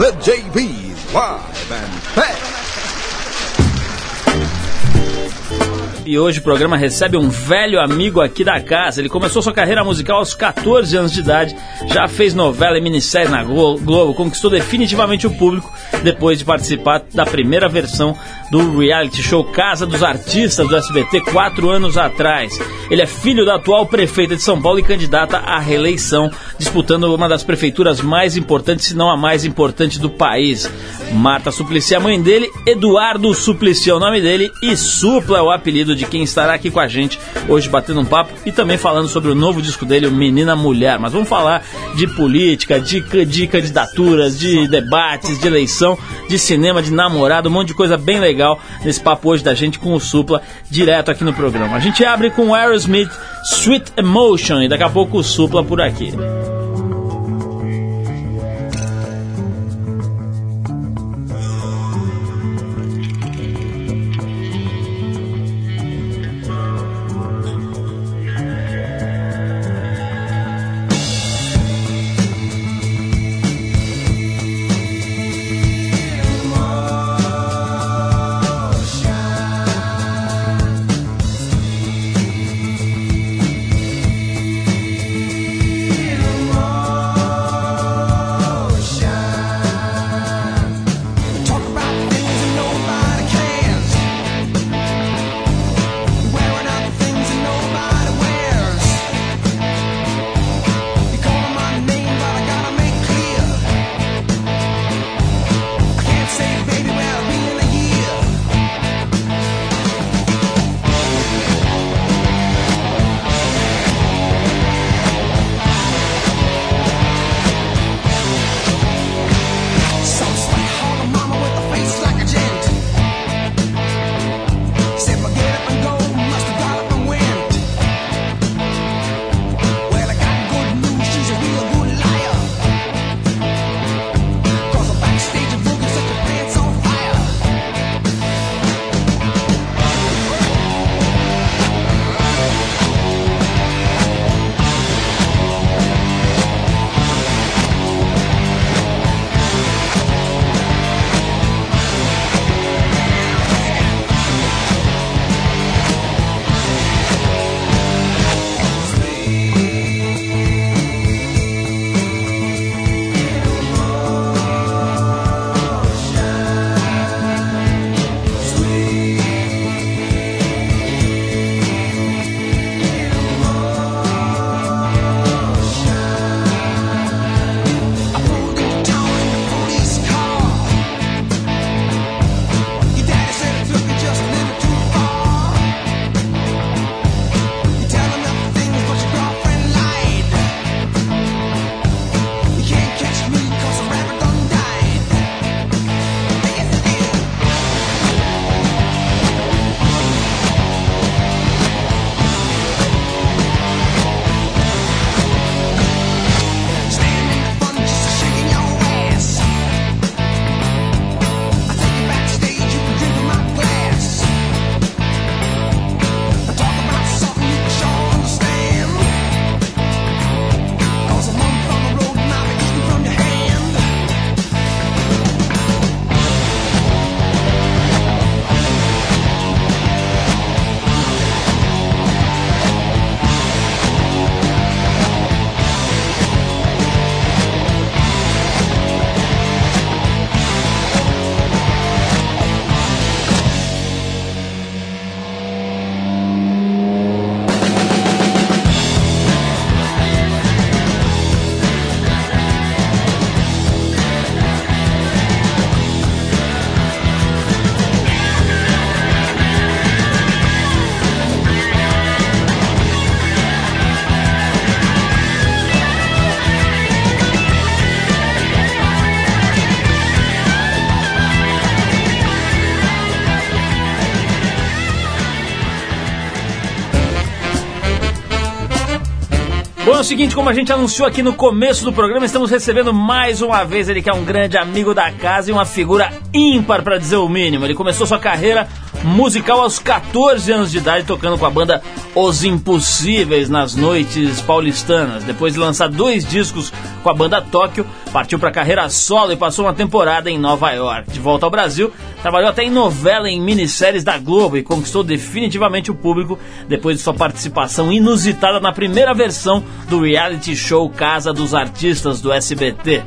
The JB's Live and Back. E hoje o programa recebe um velho amigo aqui da casa. Ele começou sua carreira musical aos 14 anos de idade, já fez novela e minissérie na Globo, conquistou definitivamente o público depois de participar da primeira versão do reality show Casa dos Artistas do SBT quatro anos atrás. Ele é filho da atual prefeita de São Paulo e candidata à reeleição, disputando uma das prefeituras mais importantes, se não a mais importante do país. Marta Suplicy, a mãe dele, Eduardo Suplicy é o nome dele e Supla é o apelido de quem estará aqui com a gente hoje batendo um papo e também falando sobre o novo disco dele, o Menina Mulher. Mas vamos falar de política, de, de candidaturas, de debates, de eleição, de cinema, de namorado, um monte de coisa bem legal nesse papo hoje da gente com o Supla direto aqui no programa. A gente abre com Aerosmith Sweet Emotion e daqui a pouco o Supla por aqui. Seguinte, como a gente anunciou aqui no começo do programa, estamos recebendo mais uma vez ele que é um grande amigo da casa e uma figura ímpar, para dizer o mínimo. Ele começou sua carreira musical aos 14 anos de idade, tocando com a banda Os Impossíveis nas noites paulistanas. Depois de lançar dois discos com a banda Tóquio, partiu para carreira solo e passou uma temporada em Nova York. De volta ao Brasil, trabalhou até em novela e em minisséries da Globo e conquistou definitivamente o público depois de sua participação inusitada na primeira versão do reality show Casa dos Artistas do SBT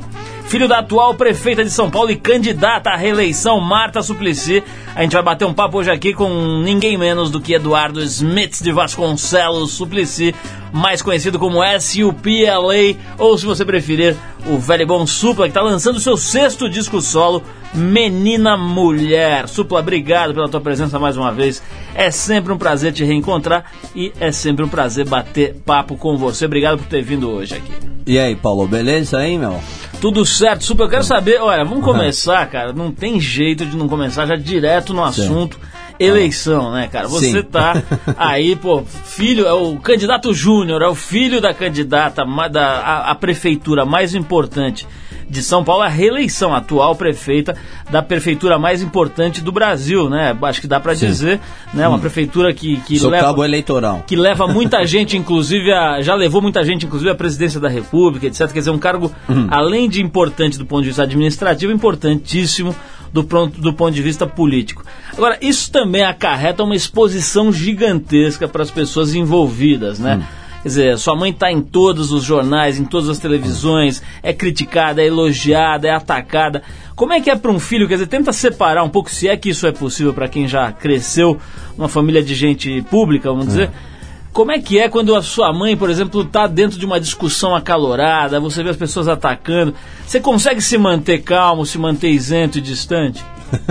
filho da atual prefeita de São Paulo e candidata à reeleição, Marta Suplicy. A gente vai bater um papo hoje aqui com ninguém menos do que Eduardo Smith de Vasconcelos Suplicy, mais conhecido como SUPLA, ou se você preferir, o velho bom Supla, que está lançando seu sexto disco solo, Menina Mulher. Supla, obrigado pela tua presença mais uma vez. É sempre um prazer te reencontrar e é sempre um prazer bater papo com você. Obrigado por ter vindo hoje aqui. E aí, Paulo, beleza aí, meu? Tudo certo, Supla. Eu quero saber, olha, vamos começar, cara. Não tem jeito de não começar já direto no assunto. Sim eleição, né, cara? Você Sim. tá aí, pô, filho, é o candidato júnior, é o filho da candidata da a, a, prefeitura mais importante de São Paulo, a reeleição atual prefeita da prefeitura mais importante do Brasil, né? Acho que dá para dizer, né? Uma hum. prefeitura que que Sou leva cabo eleitoral, que leva muita gente, inclusive a, já levou muita gente, inclusive a presidência da República, etc. Quer dizer, um cargo hum. além de importante do ponto de vista administrativo, importantíssimo do, pronto, do ponto de vista político. Agora, isso também acarreta uma exposição gigantesca para as pessoas envolvidas, né? Hum. Quer dizer, sua mãe está em todos os jornais, em todas as televisões, é criticada, é elogiada, é atacada. Como é que é para um filho? Quer dizer, tenta separar um pouco, se é que isso é possível para quem já cresceu numa família de gente pública, vamos dizer. É como é que é quando a sua mãe, por exemplo, está dentro de uma discussão acalorada, você vê as pessoas atacando? Você consegue se manter calmo, se manter isento e distante?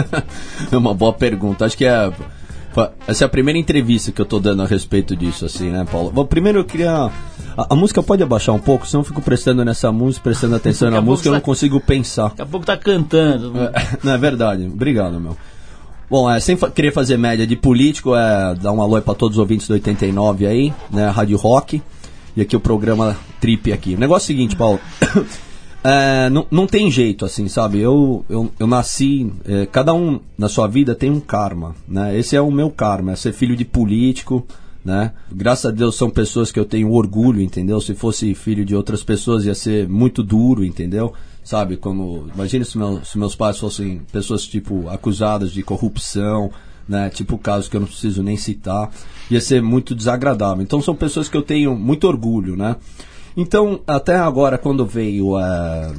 é uma boa pergunta. Acho que é essa é a primeira entrevista que eu estou dando a respeito disso, assim, né, Paulo? Bom, primeiro eu queria. A, a, música pode abaixar um pouco, senão eu fico prestando nessa música, prestando atenção na música, eu não tá consigo pensar. Daqui a pouco tá cantando. É, não é verdade. Obrigado, meu. Bom, é, sem fa querer fazer média de político, é dar um alô para todos os ouvintes do 89 aí, né? Rádio Rock. E aqui o programa Trip aqui. O negócio é o seguinte, Paulo. É, não, não tem jeito, assim, sabe? Eu, eu, eu nasci. É, cada um na sua vida tem um karma, né? Esse é o meu karma, é ser filho de político, né? Graças a Deus são pessoas que eu tenho orgulho, entendeu? Se fosse filho de outras pessoas ia ser muito duro, entendeu? sabe? Como, imagine se, meu, se meus pais fossem pessoas, tipo, acusadas de corrupção, né? Tipo casos que eu não preciso nem citar, ia ser muito desagradável. Então são pessoas que eu tenho muito orgulho, né? Então, até agora, quando veio uh,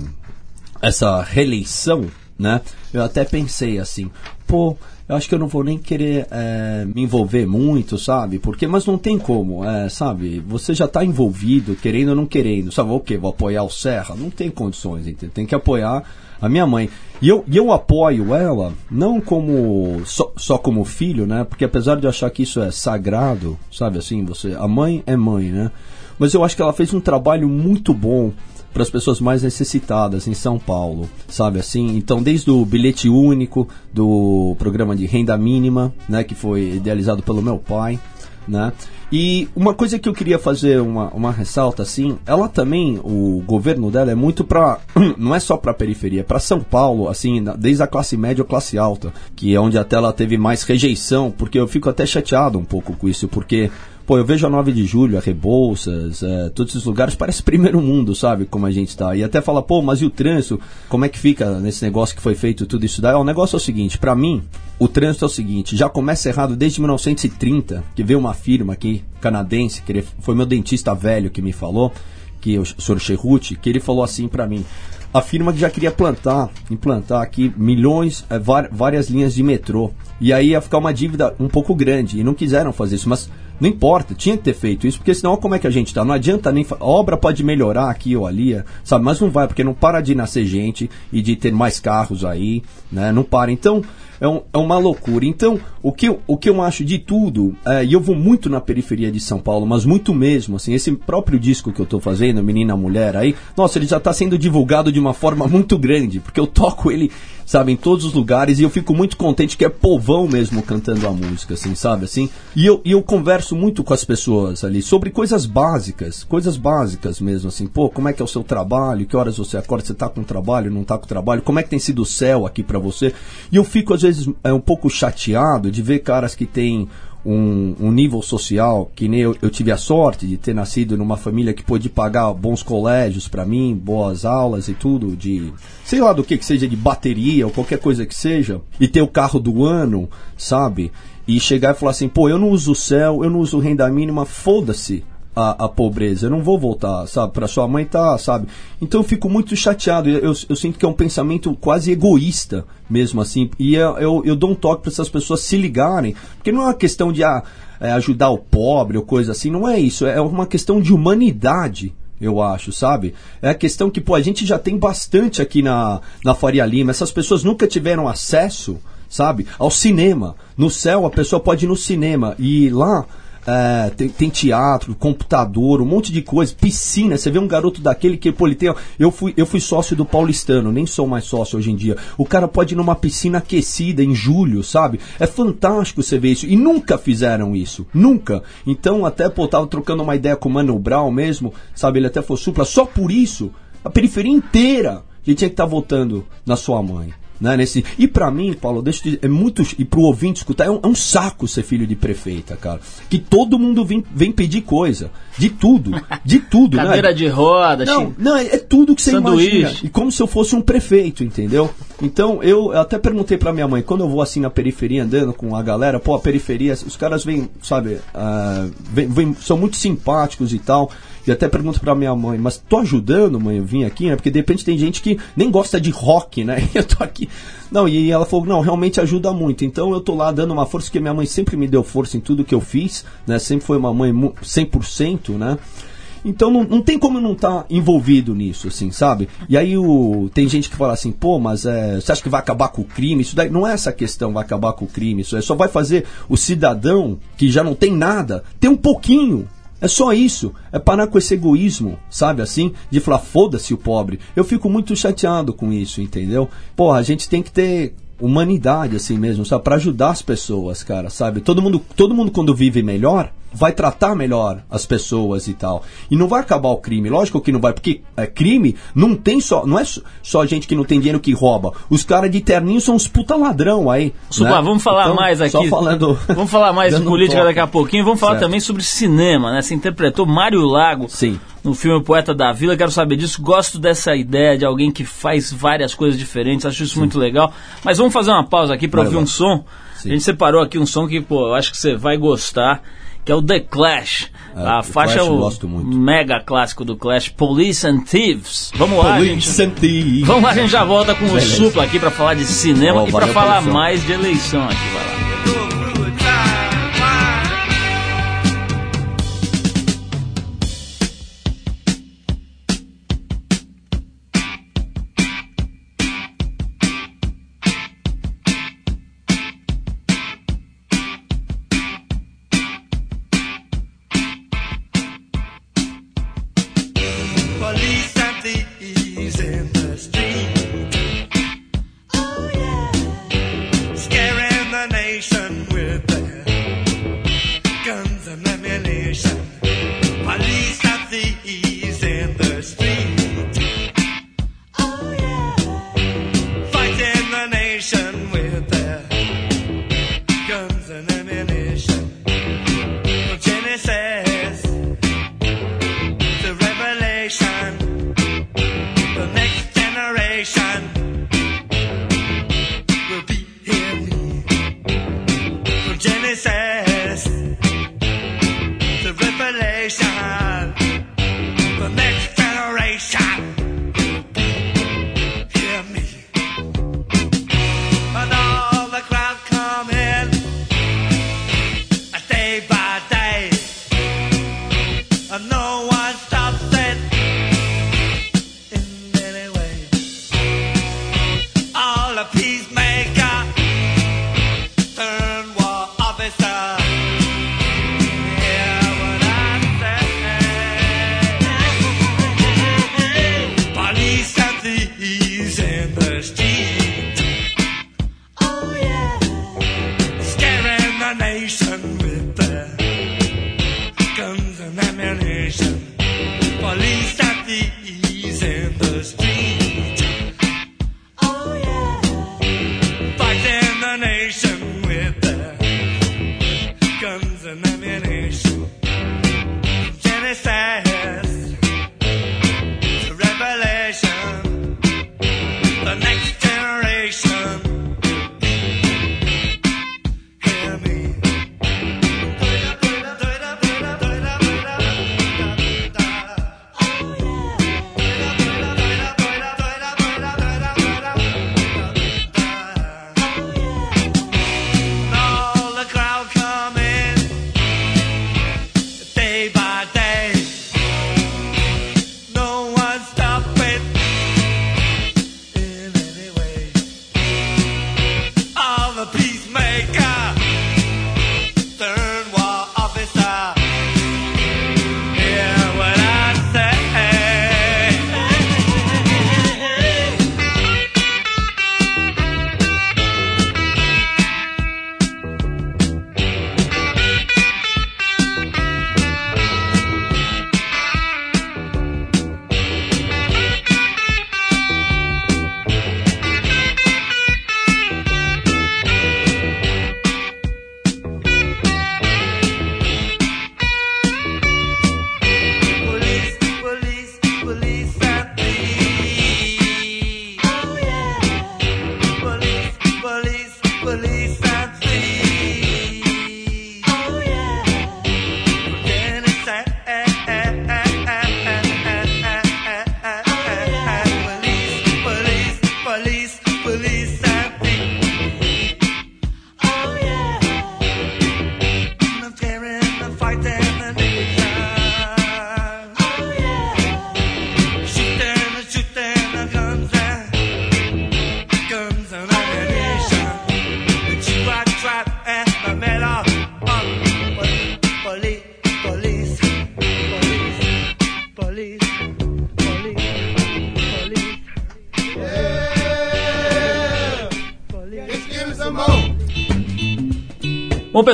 essa reeleição, né? Eu até pensei assim, pô, eu acho que eu não vou nem querer é, me envolver muito, sabe? Porque, mas não tem como, é, sabe? Você já está envolvido, querendo ou não querendo, sabe? O quê? Vou apoiar o Serra? Não tem condições, entendeu? Tem que apoiar a minha mãe. E eu, e eu apoio ela, não como só, só como filho, né? Porque apesar de eu achar que isso é sagrado, sabe assim, você, a mãe é mãe, né? Mas eu acho que ela fez um trabalho muito bom para as pessoas mais necessitadas em São Paulo, sabe assim? Então, desde o bilhete único do programa de renda mínima, né, que foi idealizado pelo meu pai, né? E uma coisa que eu queria fazer uma, uma ressalta assim, ela também, o governo dela é muito para não é só para periferia, é para São Paulo, assim, desde a classe média ou classe alta, que é onde até ela teve mais rejeição, porque eu fico até chateado um pouco com isso, porque Pô, eu vejo a 9 de julho, a Rebouças, é, todos esses lugares, parece primeiro mundo, sabe? Como a gente está. E até fala, pô, mas e o trânsito? Como é que fica nesse negócio que foi feito tudo isso daí? o negócio é o seguinte, para mim, o trânsito é o seguinte, já começa errado desde 1930, que veio uma firma aqui, canadense, que ele, foi meu dentista velho que me falou, que o senhor Cherruti, que ele falou assim para mim, a firma que já queria plantar, implantar aqui milhões, é, várias linhas de metrô. E aí ia ficar uma dívida um pouco grande. E não quiseram fazer isso. Mas não importa, tinha que ter feito isso, porque senão como é que a gente tá? Não adianta nem. A obra pode melhorar aqui ou ali, sabe? Mas não vai, porque não para de nascer gente e de ter mais carros aí, né? Não para. Então, é, um, é uma loucura. Então, o que, o que eu acho de tudo, é, e eu vou muito na periferia de São Paulo, mas muito mesmo, assim, esse próprio disco que eu tô fazendo, Menina Mulher, aí, nossa, ele já tá sendo divulgado de uma forma muito grande, porque eu toco ele sabe, em todos os lugares, e eu fico muito contente que é povão mesmo cantando a música, assim, sabe, assim, e eu, e eu converso muito com as pessoas ali sobre coisas básicas, coisas básicas mesmo, assim, pô, como é que é o seu trabalho, que horas você acorda, você tá com trabalho, não tá com trabalho, como é que tem sido o céu aqui para você, e eu fico às vezes é, um pouco chateado de ver caras que têm um, um nível social que nem eu, eu tive a sorte de ter nascido numa família que pôde pagar bons colégios para mim, boas aulas e tudo, de sei lá do que que seja, de bateria ou qualquer coisa que seja, e ter o carro do ano, sabe? E chegar e falar assim, pô, eu não uso o céu, eu não uso renda mínima, foda-se a, a, pobreza. Eu não vou voltar, sabe? Para sua mãe tá, sabe? Então eu fico muito chateado. Eu, eu, eu, sinto que é um pensamento quase egoísta, mesmo assim. E eu, eu, eu dou um toque para essas pessoas se ligarem, porque não é uma questão de ah, é, ajudar o pobre ou coisa assim. Não é isso. É uma questão de humanidade. Eu acho, sabe? É a questão que, pô, a gente já tem bastante aqui na, na Faria Lima. Essas pessoas nunca tiveram acesso, sabe? Ao cinema. No céu, a pessoa pode ir no cinema. E lá, é, tem, tem, teatro, computador, um monte de coisa, piscina. Você vê um garoto daquele que, pô, ele tem. Eu fui, eu fui sócio do paulistano, nem sou mais sócio hoje em dia. O cara pode ir numa piscina aquecida em julho, sabe? É fantástico você ver isso. E nunca fizeram isso. Nunca. Então, até, pô, tava trocando uma ideia com o Mano Brown mesmo, sabe? Ele até foi supla. Só por isso, a periferia inteira ele tinha que estar tá votando na sua mãe. Né, nesse... E para mim, Paulo, deixa eu dizer, é muito. E pro ouvinte escutar, é um, é um, saco ser filho de prefeita, cara. Que todo mundo vem, vem pedir coisa. De tudo. De tudo, né? Cadeira né? de roda, Não, não é, é, tudo que você Sanduíche. imagina. E como se eu fosse um prefeito, entendeu? Então, eu, até perguntei pra minha mãe, quando eu vou assim na periferia andando com a galera, pô, a periferia, os caras vêm, sabe, uh, vem, vem, são muito simpáticos e tal. E até pergunto pra minha mãe, mas tô ajudando, mãe, eu vim aqui, né? Porque de repente tem gente que nem gosta de rock, né? E eu tô aqui. Não, e ela falou, não, realmente ajuda muito. Então eu tô lá dando uma força, porque minha mãe sempre me deu força em tudo que eu fiz, né? Sempre foi uma mãe 100%, né? Então não, não tem como não estar tá envolvido nisso, assim, sabe? E aí o, tem gente que fala assim, pô, mas é, você acha que vai acabar com o crime? Isso daí não é essa questão, vai acabar com o crime. Isso é, só vai fazer o cidadão que já não tem nada ter um pouquinho é só isso. É parar com esse egoísmo, sabe assim? De falar, foda-se o pobre. Eu fico muito chateado com isso, entendeu? Porra, a gente tem que ter humanidade assim mesmo, sabe? Para ajudar as pessoas, cara, sabe? Todo mundo, todo mundo quando vive melhor, vai tratar melhor as pessoas e tal. E não vai acabar o crime, lógico que não vai, porque é, crime não tem só, não é só gente que não tem dinheiro que rouba. Os caras de terninho são uns puta ladrão aí. Supla, né? vamos falar então, mais aqui. Falando, vamos falar mais de política um daqui a pouquinho. Vamos falar certo. também sobre cinema, né? Você interpretou Mário Lago. Sim. No filme Poeta da Vila, quero saber disso. Gosto dessa ideia de alguém que faz várias coisas diferentes, acho isso Sim. muito legal. Mas vamos fazer uma pausa aqui para ouvir um som. Sim. A gente separou aqui um som que, pô, eu acho que você vai gostar que é o The Clash. É, a faixa é o mega clássico do Clash, Police and Thieves. Vamos lá, Police gente. And Thieves. Vamos lá, a gente já volta com Beleza. o Supla aqui para falar de cinema e para falar mais de eleição aqui. Vai lá.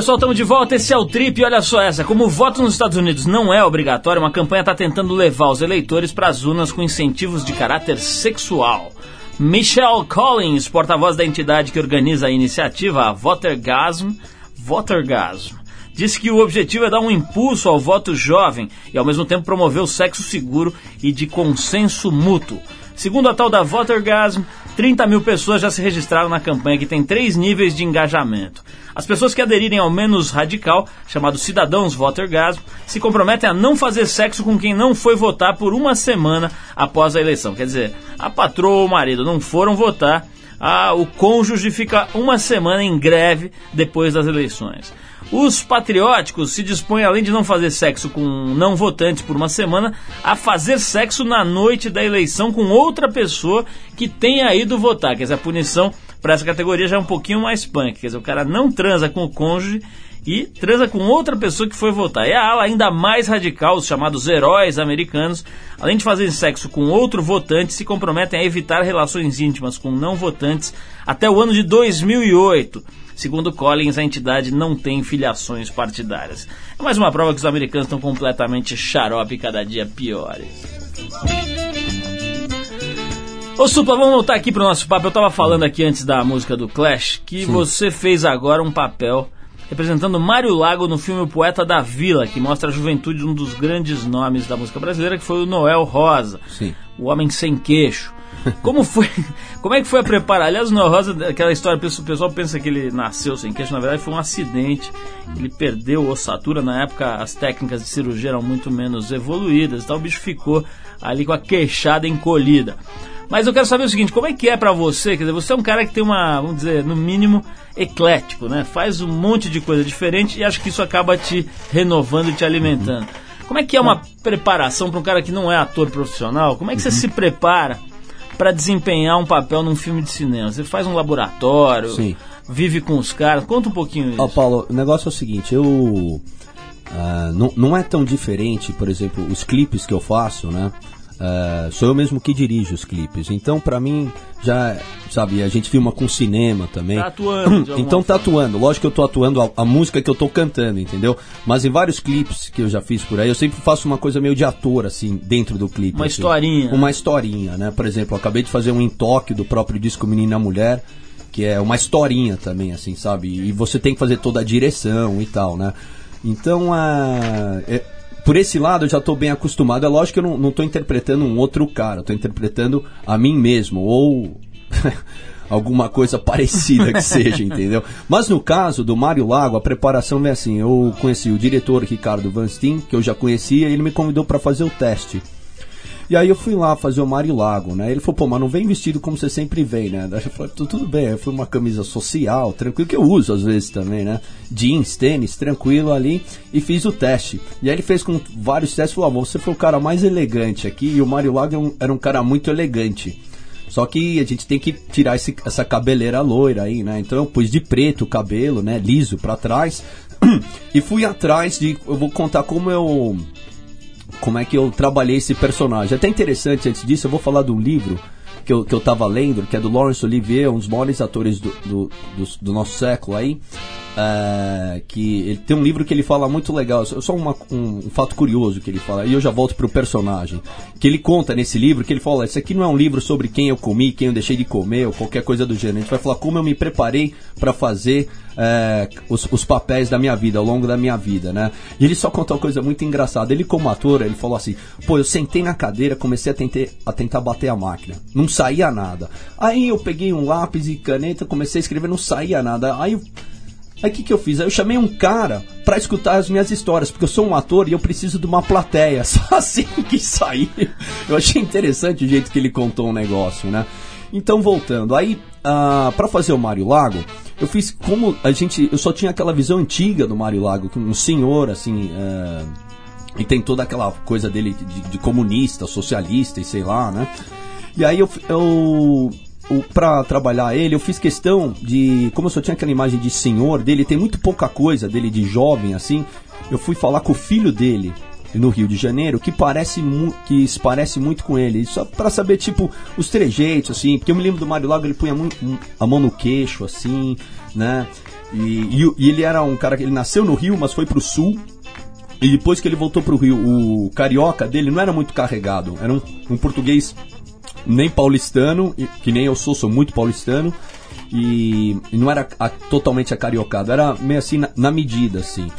Pessoal, estamos de volta. Esse é o Trip. E olha só essa: como o voto nos Estados Unidos não é obrigatório, uma campanha está tentando levar os eleitores para as urnas com incentivos de caráter sexual. Michelle Collins, porta-voz da entidade que organiza a iniciativa, a Votergasm, Votergasm, disse que o objetivo é dar um impulso ao voto jovem e, ao mesmo tempo, promover o sexo seguro e de consenso mútuo. Segundo a tal da Votergasm, 30 mil pessoas já se registraram na campanha que tem três níveis de engajamento. As pessoas que aderirem ao menos radical, chamado Cidadãos Votergasm, se comprometem a não fazer sexo com quem não foi votar por uma semana após a eleição. Quer dizer, a patroa ou o marido não foram votar, a, o cônjuge fica uma semana em greve depois das eleições. Os patrióticos se dispõem, além de não fazer sexo com não votantes por uma semana, a fazer sexo na noite da eleição com outra pessoa que tenha ido votar. Quer dizer, a punição para essa categoria já é um pouquinho mais punk. Quer dizer, o cara não transa com o cônjuge e transa com outra pessoa que foi votar. E a ala ainda mais radical, os chamados heróis americanos, além de fazer sexo com outro votante, se comprometem a evitar relações íntimas com não votantes até o ano de 2008. Segundo Collins, a entidade não tem filiações partidárias. É mais uma prova que os americanos estão completamente xarope e cada dia piores. Ô Supla, vamos voltar aqui pro nosso papo. Eu tava falando aqui antes da música do Clash que você fez agora um papel representando Mário Lago no filme O Poeta da Vila, que mostra a juventude de um dos grandes nomes da música brasileira, que foi o Noel Rosa, Sim. o homem sem queixo. Como foi? Como é que foi a preparação? Aliás, o Noel Rosa, aquela história, o pessoal pensa que ele nasceu sem queixo, na verdade foi um acidente. Ele perdeu ossatura, na época as técnicas de cirurgia eram muito menos evoluídas, então o bicho ficou ali com a queixada encolhida. Mas eu quero saber o seguinte, como é que é pra você? Quer dizer, você é um cara que tem uma, vamos dizer, no mínimo, eclético, né? Faz um monte de coisa diferente e acho que isso acaba te renovando e te alimentando. Como é que é uma preparação para um cara que não é ator profissional? Como é que você se prepara para desempenhar um papel num filme de cinema? Você faz um laboratório, Sim. vive com os caras? Conta um pouquinho isso. Ó, Paulo, o negócio é o seguinte, eu. ah, não, não é tão diferente, por exemplo, os clipes que eu faço, né? Ah, sou eu mesmo que dirijo os clipes. Então, pra mim, já, sabe, a gente filma com cinema também. Tá atuando, Então, tá atuando. Lógico que eu tô atuando a, a música que eu tô cantando, entendeu? Mas em vários clipes que eu já fiz por aí, eu sempre faço uma coisa meio de ator, assim, dentro do clipe. Uma assim. historinha. Uma historinha, né? Por exemplo, eu acabei de fazer um entoque do próprio disco Menina Mulher, que é uma historinha também, assim, sabe? E você tem que fazer toda a direção e tal, né? Então, ah, é- por esse lado eu já estou bem acostumado. É lógico que eu não, tô interpretando um outro cara, tô interpretando a mim mesmo, ou alguma coisa parecida que seja, entendeu? Mas no caso do Mário Lago, a preparação é assim, eu conheci o diretor Ricardo Van Steen, que eu já conhecia, e ele me convidou para fazer o teste. E aí eu fui lá fazer o Mário Lago, né? Ele falou, pô, mas não vem vestido como você sempre vem, né? Eu falei, "Tu- tudo bem, eu fui uma camisa social, tranquilo, que eu uso às vezes também, né? Jeans, tênis, tranquilo ali, e fiz o teste. E aí ele fez com vários testes, falou, ah, você foi o cara mais elegante aqui, e o Mário Lago é um- era um cara muito elegante. Só que a gente tem que tirar esse- essa cabeleira loira aí, né? Então eu pus de preto o cabelo, né? Liso pra trás. E fui atrás de. Eu vou contar como eu como é que eu trabalhei esse personagem. Até interessante, antes disso, eu vou falar de um livro que eu, que eu tava lendo, que é do Laurence Olivier, um dos maiores atores do, do, do, do nosso século aí. é, que ele tem um livro que ele fala muito legal, só uma- um, um fato curioso que ele fala, e eu já volto pro personagem. Que ele conta nesse livro que ele fala: Isso aqui não é um livro sobre quem eu comi, quem eu deixei de comer, ou qualquer coisa do gênero. A gente vai falar como eu me preparei para fazer é, os, os papéis da minha vida, ao longo da minha vida, né? E ele só contou uma coisa muito engraçada. Ele, como ator, ele falou assim: pô, eu sentei na cadeira, comecei a, tente- a tentar bater a máquina. Não saía nada. Aí eu peguei um lápis e caneta, comecei a escrever, não saía nada. Aí eu. Aí o que, que eu fiz? Aí eu chamei um cara pra escutar as minhas histórias, porque eu sou um ator e eu preciso de uma plateia. Só assim que sair. Eu achei interessante o jeito que ele contou o negócio, né? Então, voltando, aí, ah, pra fazer o Mário Lago, eu fiz como a gente. Eu só tinha aquela visão antiga do Mário Lago, que um senhor, assim. é, e tem toda aquela coisa dele de, de comunista, socialista e sei lá, né? E aí eu, eu o, pra trabalhar ele, eu fiz questão de. Como eu só tinha aquela imagem de senhor dele, tem muito pouca coisa dele de jovem, assim. Eu fui falar com o filho dele no Rio de Janeiro, que parece que se parece muito com ele. Só pra saber, tipo, os trejeitos, assim. Porque eu me lembro do Mário Lago, ele punha a mão no queixo, assim, né? E, e, e ele era um cara que ele nasceu no Rio, mas foi pro sul. E depois que ele voltou pro Rio, o carioca dele não era muito carregado. Era um, um português nem paulistano, que nem eu sou, sou muito paulistano. E, e não era a- totalmente acariocado, era meio assim na, na medida, assim.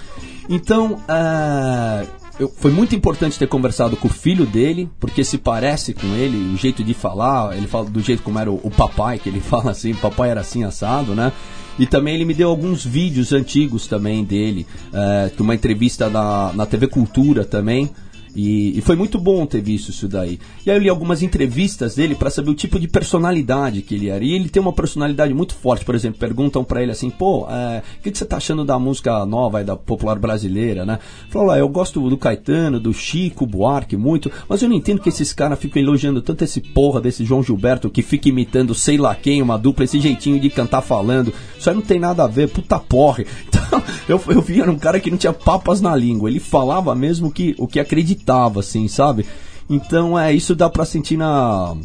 Então, ah, eu- foi muito importante ter conversado com o filho dele, porque se parece com ele, o jeito de falar, ele fala do jeito como era o, o papai, que ele fala assim, papai era assim assado, né? E também ele me deu alguns vídeos antigos também dele, eh, de uma entrevista na, na TV Cultura também. E, e foi muito bom ter visto isso daí. E aí eu li algumas entrevistas dele para saber o tipo de personalidade que ele era. E ele tem uma personalidade muito forte. Por exemplo, perguntam para ele assim: pô, é, o que, que você tá achando da música nova e da popular brasileira, né? Falou lá, eu gosto do Caetano, do Chico, Buarque, muito, mas eu não entendo que esses caras ficam elogiando tanto esse porra desse João Gilberto que fica imitando sei lá quem, uma dupla, esse jeitinho de cantar falando. Isso aí não tem nada a ver, puta porra. Então, eu, eu vi, era um cara que não tinha papas na língua. Ele falava mesmo que, o que acreditava, assim, sabe? Então, é, isso dá pra sentir na.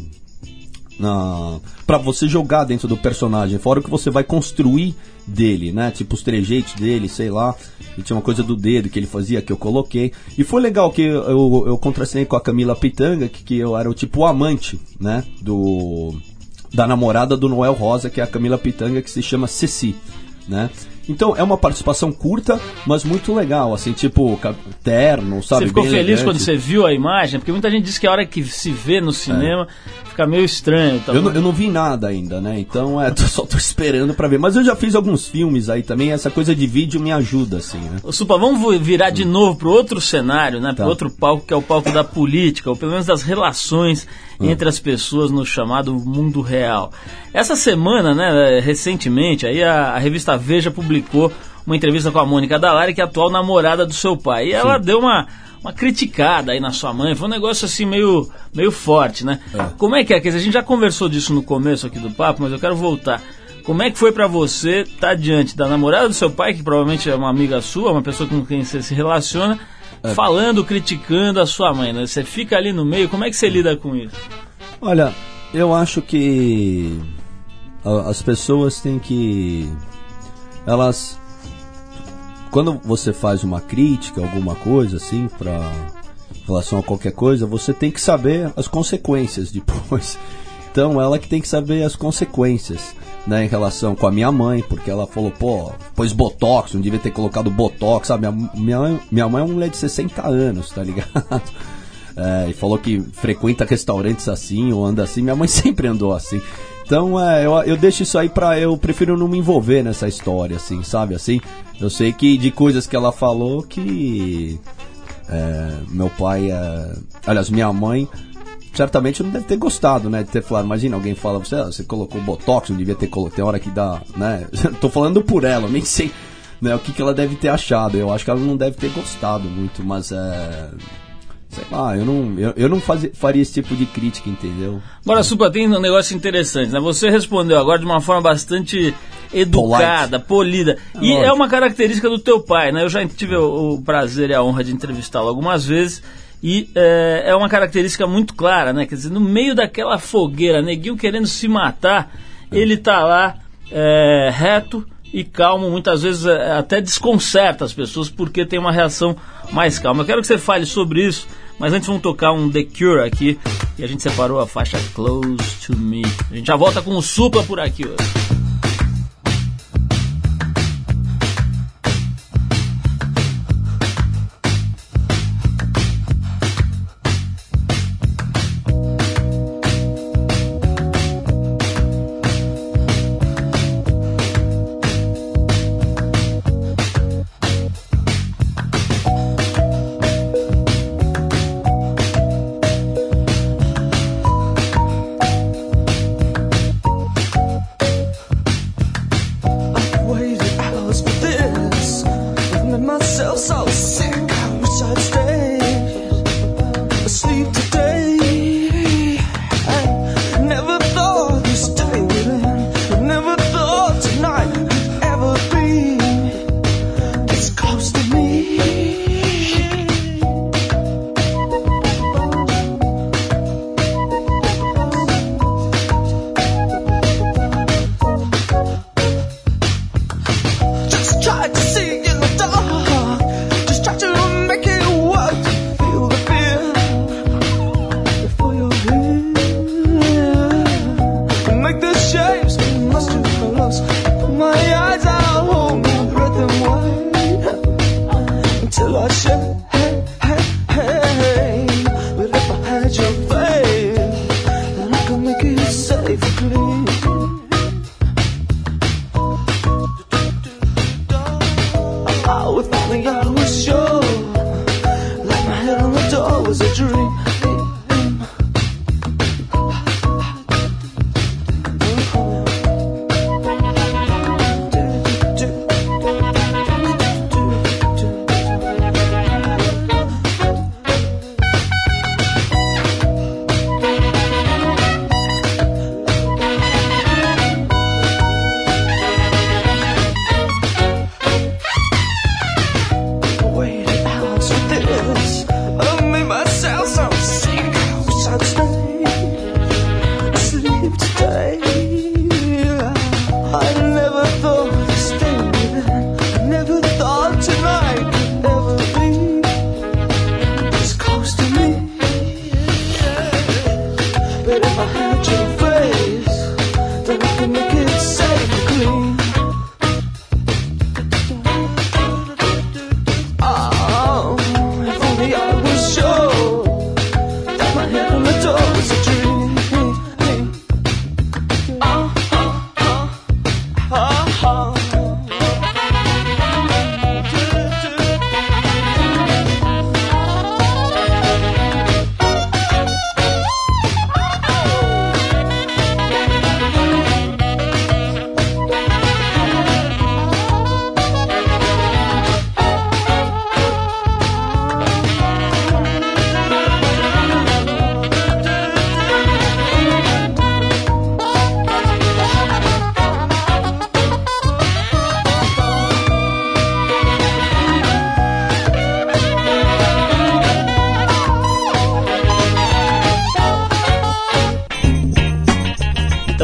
na para você jogar dentro do personagem, fora o que você vai construir dele, né? Tipo os trejeitos dele, sei lá. E tinha uma coisa do dedo que ele fazia que eu coloquei. E foi legal que eu, eu, eu contracenei com a Camila Pitanga, que, que eu era o tipo amante, né? Do da namorada do Noel Rosa, que é a Camila Pitanga, que se chama Ceci, né? Então é uma participação curta, mas muito legal, assim, tipo terno, sabe? Você ficou bem feliz elegante. quando você viu a imagem? Porque muita gente diz que a hora que se vê no cinema fica meio estranho. Tá É. Eu não, eu não vi nada ainda, né? Então é, tô- só tô esperando pra ver. Mas eu já fiz alguns filmes aí também, essa coisa de vídeo me ajuda, assim, né? Ô, Supa, vamos virar de novo para outro cenário, né? Para Tá. outro palco, que é o palco da política, ou pelo menos das relações entre as pessoas no chamado mundo real. Essa semana, né, recentemente, aí a, a revista Veja publicou uma entrevista com a Mônica Dalari, que é a atual namorada do seu pai. E ela deu uma, uma criticada aí na sua mãe, foi um negócio assim meio, meio forte, né? Como é que é? Quer dizer, a gente já conversou disso no começo aqui do papo, mas eu quero voltar. Como é que foi pra você estar diante da namorada do seu pai, que provavelmente é uma amiga sua, uma pessoa com quem você se relaciona, falando, criticando a sua mãe, né? Você fica ali no meio, como é que você lida com isso? Olha, eu acho que as pessoas têm que. Elas. Quando você faz uma crítica, alguma coisa assim, pra. relação a qualquer coisa, você tem que saber as consequências depois. Então, ela que tem que saber as consequências, né, em relação com a minha mãe, porque ela falou, pô, pôs botox, não devia ter colocado botox, sabe? Minha, minha, mãe- minha mãe é uma mulher de 60 anos, tá ligado? É, e falou que frequenta restaurantes assim ou anda assim. Minha mãe sempre andou assim. Então, é, eu, eu deixo isso aí pra. Eu prefiro não me envolver nessa história, assim, sabe? Assim, eu sei que de coisas que ela falou que. é, meu pai. É, aliás, minha mãe. Certamente não deve ter gostado, né? De ter falado. Imagina, alguém fala, você, você colocou botox, não devia ter colocado. Tem hora que dá, né? Tô falando por ela, nem sei né, o que, que ela deve ter achado. Eu acho que ela não deve ter gostado muito, mas é. Sei lá, eu não, eu, eu não fazia, faria esse tipo de crítica, entendeu? Agora, Supa, tem um negócio interessante, né? Você respondeu agora de uma forma bastante educada, polida. E lógico. é uma característica do teu pai, né? Eu já tive o, o prazer e a honra de entrevistá-lo algumas vezes. E é, é uma característica muito clara, né? Quer dizer, no meio daquela fogueira, neguinho querendo se matar, ele tá lá é, reto e calmo, muitas vezes é, até desconcerta as pessoas porque tem uma reação mais calma. Eu quero que você fale sobre isso, mas antes vamos tocar um The Cure aqui e a gente separou a faixa Close to Me. A gente já volta com o Supla por aqui hoje. Sure, Like my head on the door was a dream.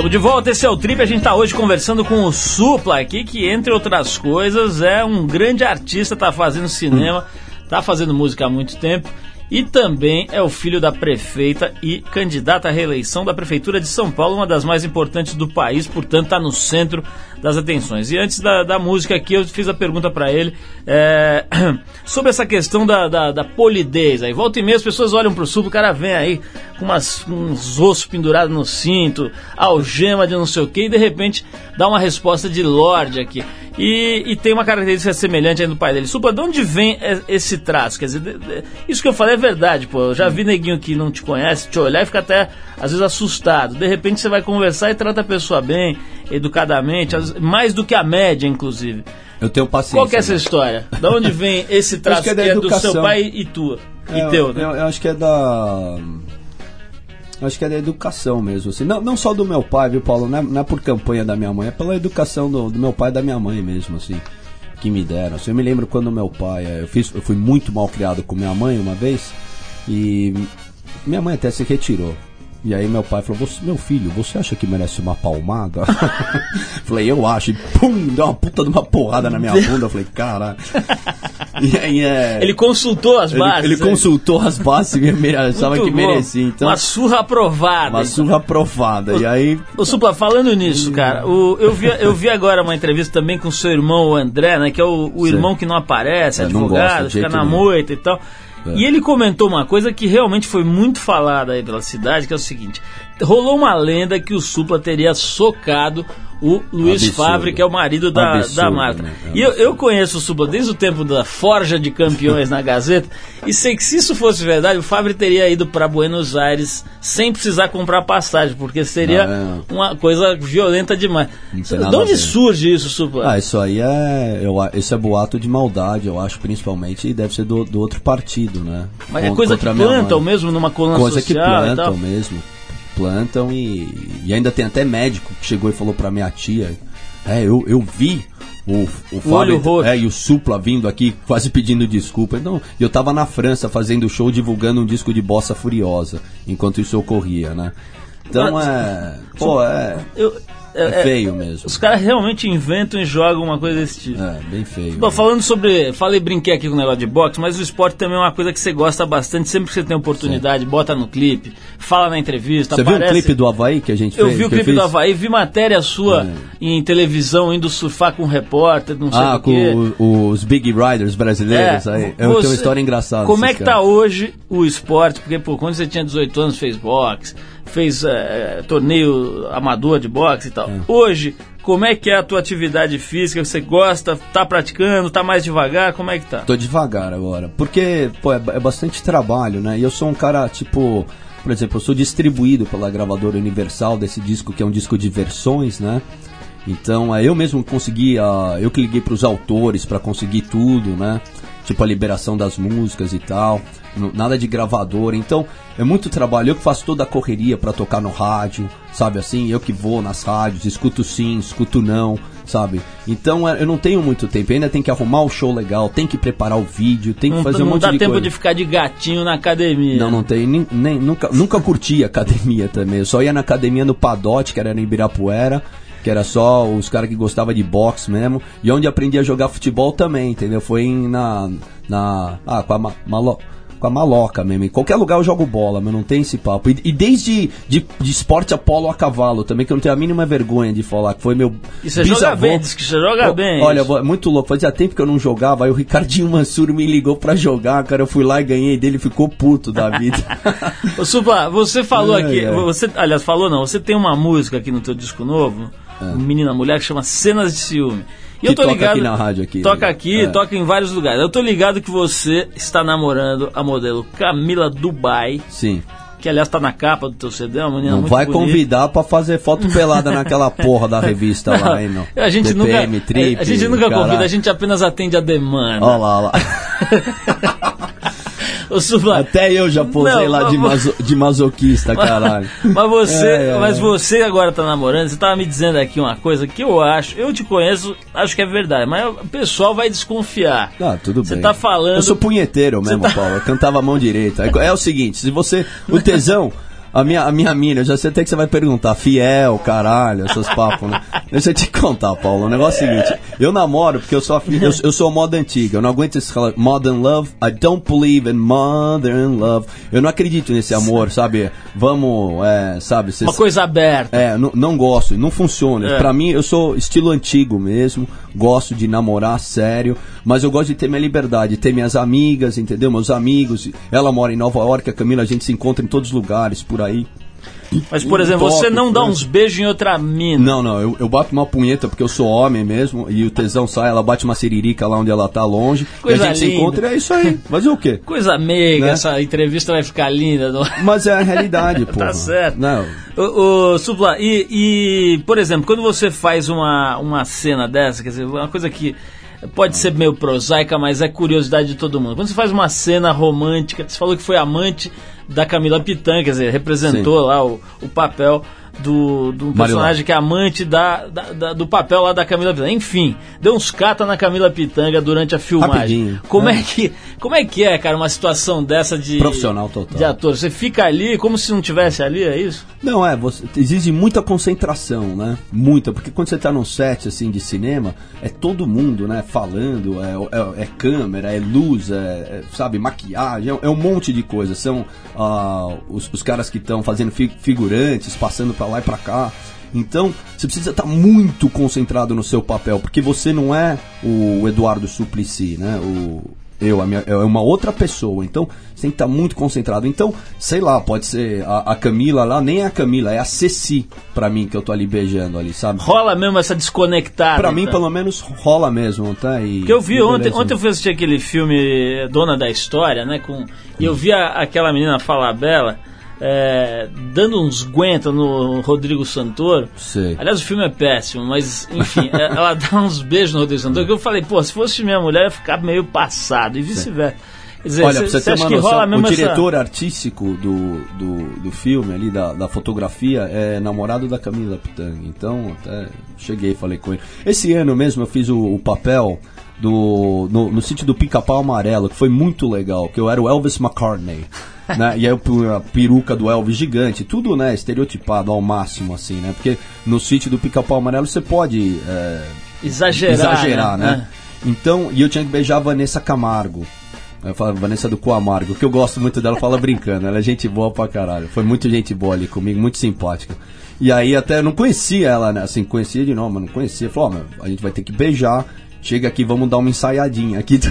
De volta, esse é o Trip. A gente tá hoje conversando com o Supla aqui, que entre outras coisas é um grande artista, tá fazendo cinema, tá fazendo música há muito tempo e também é o filho da prefeita e candidata à reeleição da Prefeitura de São Paulo, uma das mais importantes do país, portanto está no centro das atenções. E antes da, da música aqui, eu fiz a pergunta para ele é, sobre essa questão da, da, da, polidez. Aí volta e meia as pessoas olham pro sul, o cara vem aí com umas, uns ossos pendurados no cinto, algema de não sei o que, e de repente dá uma resposta de Lorde aqui. E, e, tem uma característica semelhante aí do pai dele. Supla, de onde vem esse traço? Quer dizer, isso que eu falei é verdade, pô. Eu já vi neguinho que não te conhece te olhar e fica até, às vezes, assustado. De repente você vai conversar e trata a pessoa bem, educadamente, mais do que a média, inclusive. Eu tenho paciência. Qual que é essa né? história? De onde vem esse traço que, é, que é, do seu pai e tua? É, e teu, né? Eu, eu acho que é da acho que é da educação mesmo. Assim. Não, não só do meu pai, viu, Paulo? Não é, não é por campanha da minha mãe, é pela educação do, do, meu pai e da minha mãe mesmo, assim, que me deram. Assim, eu me lembro quando meu pai. Eu, fiz, eu fui muito mal criado com minha mãe uma vez e minha mãe até se retirou. E aí meu pai falou, meu filho, você acha que merece uma palmada? falei, eu acho. E pum, deu uma puta de uma porrada na minha bunda. Eu falei. E aí, é... Ele consultou as bases. Ele, ele consultou as bases e achava que merecia. Então, uma surra aprovada. Uma então. surra aprovada. O, e aí. O Supla, falando nisso, cara, o, eu, vi, eu vi agora uma entrevista também com o seu irmão, o André, né? Que é o, o irmão que não aparece, é, advogado, fica na moita e tal. É. E ele comentou uma coisa que realmente foi muito falada aí pela cidade, que é o seguinte: rolou uma lenda que o Supla teria socado o Luiz Absurdo. Fabre, que é o marido da, Absurdo, da Marta. Né? E eu, eu conheço o Supla desde o tempo da Forja de Campeões na Gazeta, e sei que se isso fosse verdade, o Fabre teria ido para Buenos Aires sem precisar comprar passagem, porque seria não, é. uma coisa violenta demais. De onde surge isso, Supla? Ah, isso aí é. Eu, esse é boato de maldade, eu acho, principalmente, e deve ser do, do outro partido, né? Mas é coisa que plantam mesmo numa coluna coisa social. Coisa que plantam mesmo plantam e, e ainda tem até médico que chegou e falou pra minha tia, é, eu, eu vi o, o, Fábio é, e o Supla vindo aqui quase pedindo desculpa. Então, eu tava na França fazendo show divulgando um disco de bossa furiosa, enquanto isso ocorria, né? Então é. Pô, é. Eu, é, é, feio mesmo. Os caras realmente inventam e jogam uma coisa desse tipo. É, bem feio. Bom, falando sobre. Falei, brinquei aqui com o negócio de boxe, mas o esporte também é uma coisa que você gosta bastante. Sempre que você tem oportunidade, Sim. bota no clipe, fala na entrevista. Você aparece... viu o clipe do Havaí que a gente fez? Eu vi o clipe do Havaí, vi matéria sua é. em televisão indo surfar com um repórter, não sei ah, o com os Big Riders brasileiros. É, aí. Eu você... tenho uma história engraçada. Como é que tá hoje o esporte? Porque, pô, quando você tinha 18 anos, fez boxe fez é, torneio amador de boxe e tal. É. Hoje, como é que é a tua atividade física? Você gosta? Tá praticando? Tá mais devagar? Como é que tá? Tô devagar agora. Porque, pô, é, é bastante trabalho, né? E eu sou um cara, tipo. Por exemplo, eu sou distribuído pela gravadora Universal desse disco, que é um disco de versões, né? Então, é, eu mesmo consegui, uh, eu que liguei para os autores para conseguir tudo, né? Tipo a liberação das músicas e tal nada de gravador. Então é muito trabalho. Eu que faço toda a correria para tocar no rádio, sabe assim? Eu que vou nas rádios, escuto sim, escuto não, sabe? Então é, eu não tenho muito tempo. Eu ainda tem que arrumar o show legal, tem que preparar o vídeo, tem que não, fazer um monte de coisa. Não dá tempo de ficar de gatinho na academia. Não, não tem. Nem, nem, nunca, nunca curti academia também. Eu só ia na academia no Padote, que era no Ibirapuera que era só os caras que gostavam de boxe mesmo, e onde aprendi a jogar futebol também, entendeu? Foi em, na, na, ah, com a Malo, com a maloca mesmo. Em qualquer lugar eu jogo bola, mas não tem esse papo. E, e desde de, de esporte a polo a cavalo também, que eu não tenho a mínima vergonha de falar, que foi meu. E você bisavô. joga bem, diz que você joga bem. Olha, é muito louco. Fazia tempo que eu não jogava, aí o Ricardinho Mansur me ligou pra jogar, cara. Eu fui lá e ganhei dele, ficou puto da vida. Ô Supa, você falou aqui, você, aliás, falou não, você tem uma música aqui no teu disco novo, é. Menina Mulher, que chama Cenas de Ciúme. E eu tô toca ligado, aqui na rádio aqui. Toca aqui, é. toca em vários lugares. Eu tô ligado que você está namorando a modelo Camila Dubai. Sim. Que aliás tá na capa do teu CD, uma menina Não muito vai bonita. convidar para fazer foto pelada naquela porra da revista não, lá, hein, não. A gente DPM, nunca, trip, a gente nunca convida, a gente apenas atende a demanda. Olha lá, olha lá. Até eu já posei não, lá de, maso, de masoquista, caralho. Mas você, é, é, mas você agora tá namorando, você tava me dizendo aqui uma coisa que eu acho, eu te conheço, acho que é verdade, mas o pessoal vai desconfiar. Ah, tudo bem. Você tá falando. Eu sou punheteiro mesmo, tá... Paulo. Eu cantava a mão direita. É, é o seguinte, se você. O tesão. A minha, a minha mina, eu já sei até que você vai perguntar, fiel, caralho, esses papos, né? Deixa eu te contar, Paulo. O negócio é o seguinte: eu namoro porque eu sou, eu, eu sou moda antiga, eu não aguento esse modern love. I don't believe in modern love. Eu não acredito nesse amor, sabe? Vamos, é, sabe? cês- Uma coisa aberta. é, não, não gosto, não funciona. É. Pra mim, eu sou estilo antigo mesmo, gosto de namorar sério, mas eu gosto de ter minha liberdade, ter minhas amigas, entendeu? Meus amigos. Ela mora em Nova York, a Camila, a gente se encontra em todos os lugares por aí. Mas, por exemplo, você não dá uns beijos em outra mina. Não, não, eu, eu bato uma punheta porque eu sou homem mesmo, e o tesão sai, ela bate uma siririca lá onde ela tá longe, Coisa e a gente se linda. encontra e é isso aí. Fazer o quê? Coisa meiga, Né? essa entrevista vai ficar linda. não- Mas é a realidade, pô. Tá certo. Não, Ô, ô, Supla, e, e, por exemplo, quando você faz uma, uma cena dessa, quer dizer, uma coisa que pode ser meio prosaica, mas é curiosidade de todo mundo. Quando você faz uma cena romântica, você falou que foi amante da Camila Pitã, quer dizer, representou lá o, o papel do, do personagem que é amante da, da- da- do papel lá da Camila Pitanga. Enfim, deu uns cata na Camila Pitanga durante a filmagem. Rapidinho, Como né? é que como é que é, cara, uma situação dessa de Profissional total. de ator? Você fica ali como se não tivesse ali, é isso? Não, é, você, exige muita concentração, né? Muita, porque quando você tá num set, assim, de cinema, é todo mundo, né, falando, é, é- é câmera, é luz, é, é, sabe, maquiagem, é, é um monte de coisa. São ah, os, os caras que estão fazendo fi- figurantes, passando pra lá e pra cá. Então, você precisa estar muito concentrado no seu papel, porque você não é o Eduardo Suplicy, né? O, eu, a minha, é uma outra pessoa. Então, você tem que estar muito concentrado. Então, sei lá, pode ser a, a Camila lá, nem é a Camila, é a Ceci, pra mim, que eu tô ali beijando ali, sabe? Rola mesmo essa desconectada. Pra mim, então. pelo menos, rola mesmo, tá? E, Porque eu vi ontem, beleza. ontem eu fui assistir aquele filme Dona da História, né? Com, e eu vi a- aquela menina Falabella é, dando uns guenta no Rodrigo Santoro. Sei. Aliás, o filme é péssimo, mas enfim, é- ela dá uns beijos no Rodrigo Santoro que eu falei, pô, se fosse minha mulher, eu ia ficar meio passado, e vice-versa. Dizer, Olha, pra você cê ter uma que rola noção, mesmo o essa- diretor artístico do, do, do filme ali, da, da fotografia, é namorado da Camila Pitanga. Então, até cheguei e falei com ele. Esse ano mesmo eu fiz o, o papel do, no, no sítio do Pica-Pau Amarelo, que foi muito legal, que eu era o Elvis McCartney. né? E aí a peruca do Elvis gigante, tudo né, estereotipado ao máximo, assim, né? Porque no sítio do Pica-Pau Amarelo você pode é, exagerar, exagerar, né? né? Então, e eu tinha que beijar a Vanessa Camargo. Eu falo, Vanessa do Coamargo, que eu gosto muito dela, fala brincando. Ela é gente boa pra caralho. Foi muito gente boa ali comigo, muito simpática. E aí até eu não conhecia ela, né? Assim, conhecia de nome, mas não conhecia. Falou, ó, meu, a gente vai ter que beijar. Chega aqui, vamos dar uma ensaiadinha aqui.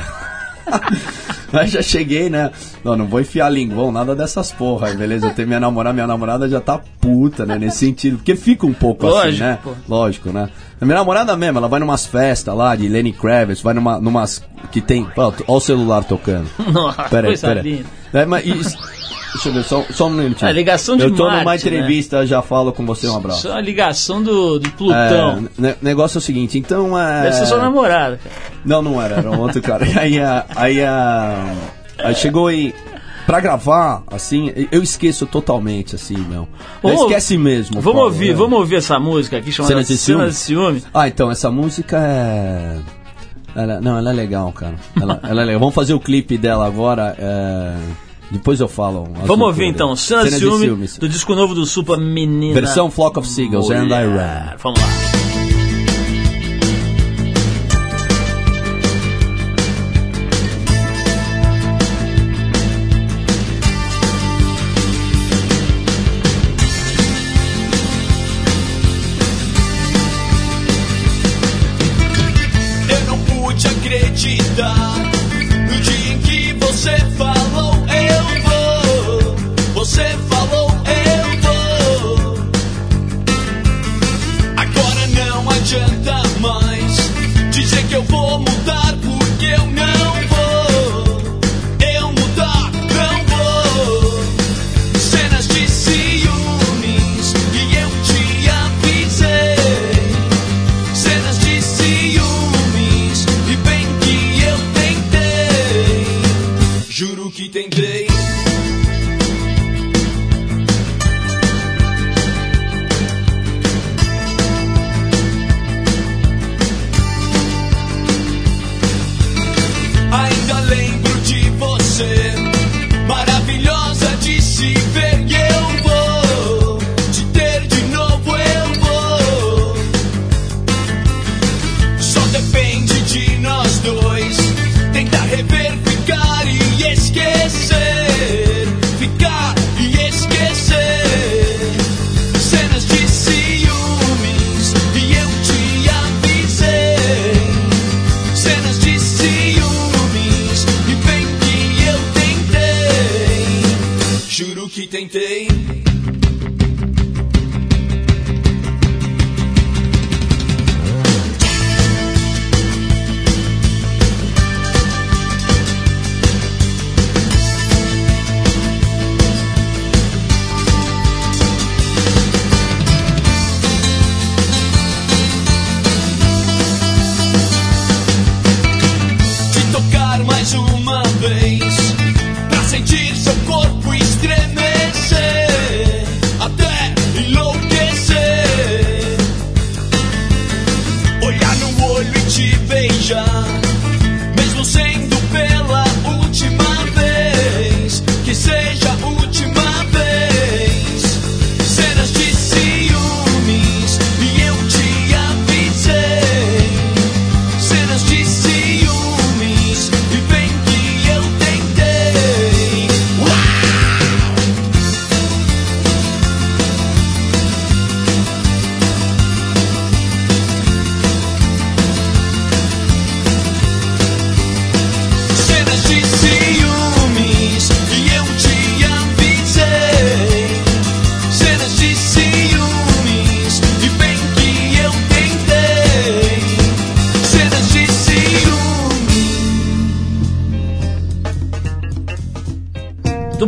Aí já cheguei, né? Não, não vou enfiar linguão, nada dessas porra, beleza? Eu tenho minha namorada, minha namorada já tá puta, né? Nesse sentido. Porque fica um pouco assim, Lógico, né? pô. Lógico, né? A minha namorada mesmo, ela vai numas festas lá de Lenny Kravitz, vai numa, numas que tem. Ó, ó o celular tocando. Nossa, Pera aí, coisa pera aí. linda. É, mas isso- deixa eu ver, só, só um minutinho. É, ligação de Eu tô numa Marte, né? entrevista, já falo com você, um abraço. Isso é uma ligação do, do É, Plutão. ne- negócio é o seguinte, então é. Deve ser sua namorada, cara. Não, não era, era um outro cara. Aí, a- aí, a- aí chegou e. Pra gravar, assim, eu esqueço totalmente, assim, meu. Esquece mesmo. Vamos Paulo, ouvir, né? vamos ouvir essa música aqui chamada Cenas de Cenas de Ciúme. Ah, então, essa música é. Ela- não, ela é legal, cara. Ela, ela é legal. Vamos fazer o clipe dela agora. é, Depois eu falo. Vamos ouvir então, de Ciúme, ciúmes. do disco novo do Supa Menina. Versão Flock of Seagulls, And I Mulher. Ran. Vamos lá.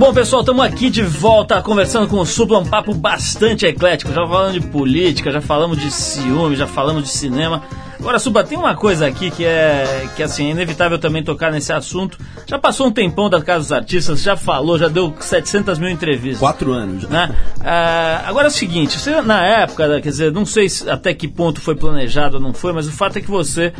Bom, pessoal, estamos aqui de volta conversando com o Supla, um papo bastante eclético. Já falando de política, já falamos de ciúme, já falamos de cinema. Agora, Supla, tem uma coisa aqui que é que assim, é inevitável também tocar nesse assunto. Já passou um tempão da Casa dos Artistas, já falou, já deu 700 mil entrevistas. Quatro anos já. né? Ah, agora é o seguinte, você na época, quer dizer, não sei se- até que ponto foi planejado ou não foi, mas o fato é que você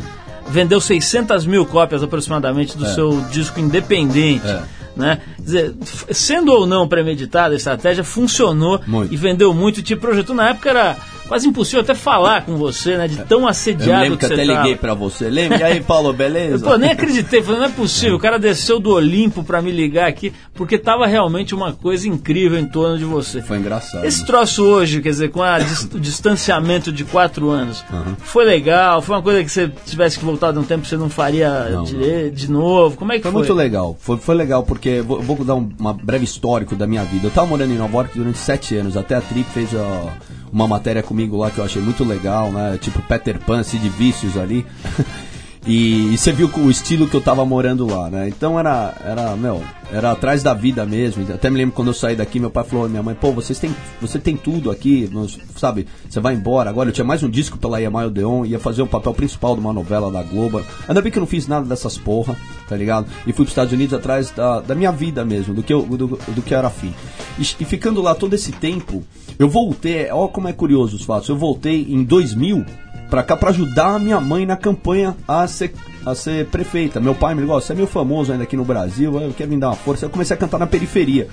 vendeu 600 mil cópias aproximadamente do É. seu disco independente. É. Né? Dizer, sendo ou não premeditada a estratégia, funcionou Muito. e vendeu muito. Te projetou na época era quase impossível até falar com você, né? De tão Eu assediado lembro que que, até você tava. liguei pra você. Lembra? E aí, Paulo, beleza? Pô, nem acreditei, falei, não é possível. O cara desceu do Olimpo pra me ligar aqui, porque tava realmente uma coisa incrível em torno de você. Foi engraçado. Esse troço hoje, quer dizer, com a o distanciamento de quatro anos, Uhum. foi legal? Foi uma coisa que você tivesse que voltar de um tempo você não faria Não, dire- de novo? Como é que Foi foi? muito legal. Foi, foi legal porque vou, vou dar um uma breve histórico da minha vida. Eu tava morando em Nova York durante sete anos. Até a Trip fez ó, uma matéria comigo lá que eu achei muito legal, né? Tipo Peter Pan, Sid Vícios ali. E, e você viu o estilo que eu tava morando lá, né? Então era, era, meu, era atrás da vida mesmo. Até me lembro quando eu saí daqui, meu pai falou, minha mãe, pô, vocês têm, você tem tudo aqui, sabe? Você vai embora. Agora eu tinha mais um disco pela EMI Odeon, ia fazer o papel principal de uma novela da Globo. Ainda bem que eu não fiz nada dessas porra, tá ligado? E fui pros Estados Unidos atrás da, da minha vida mesmo, do que eu, do, do que eu era afim. E, e ficando lá todo esse tempo, eu voltei, ó como é curioso os fatos, eu voltei em 2000 pra cá pra ajudar a minha mãe na campanha a ser, a ser prefeita. Meu pai me ligou, "Ó, você é meio famoso ainda aqui no Brasil, eu quero me dar uma força. Eu comecei a cantar na periferia,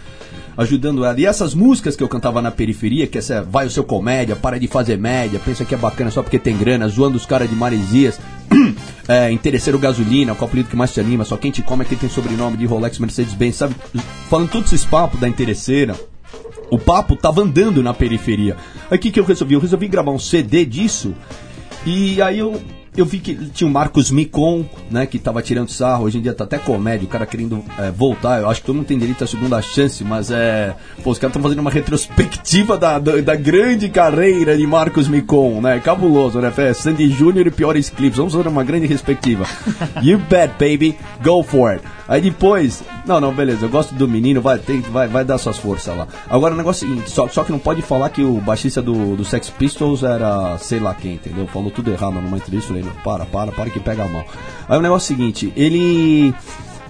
ajudando ela. E essas músicas que eu cantava na periferia, que essa é vai o seu comédia, para de fazer média, pensa que é bacana só porque tem grana, zoando os caras de Maresias. É, interesseiro gasolina, qual o apelido que mais te anima, só quem te come é quem tem sobrenome de Rolex, Mercedes-Benz, sabe? Falando todos esses papos da interesseira, o papo tava andando na periferia. Aí que, que eu resolvi? Eu resolvi gravar um CD disso. E aí eu, eu vi que tinha o Marcos Micon, né, que tava tirando sarro. Hoje em dia tá até comédia, o cara querendo é, voltar. Eu acho que todo mundo tem direito à segunda chance, mas é. Pô, os caras estão fazendo uma retrospectiva da, da, da grande carreira de Marcos Micon, né? Cabuloso, né? É Sandy Júnior e piores clipes. Vamos fazer uma grande respectiva. you bet, baby. Go for it. Aí depois, não, não, beleza, eu gosto do menino, vai, tem, vai, vai dar suas forças lá. Agora o negócio é o seguinte, só, só que não pode falar que o baixista do, do Sex Pistols era sei lá quem, entendeu? Falou tudo errado numa entrevista, falei, não, para, para, para que pega mão. Aí o negócio é o seguinte, ele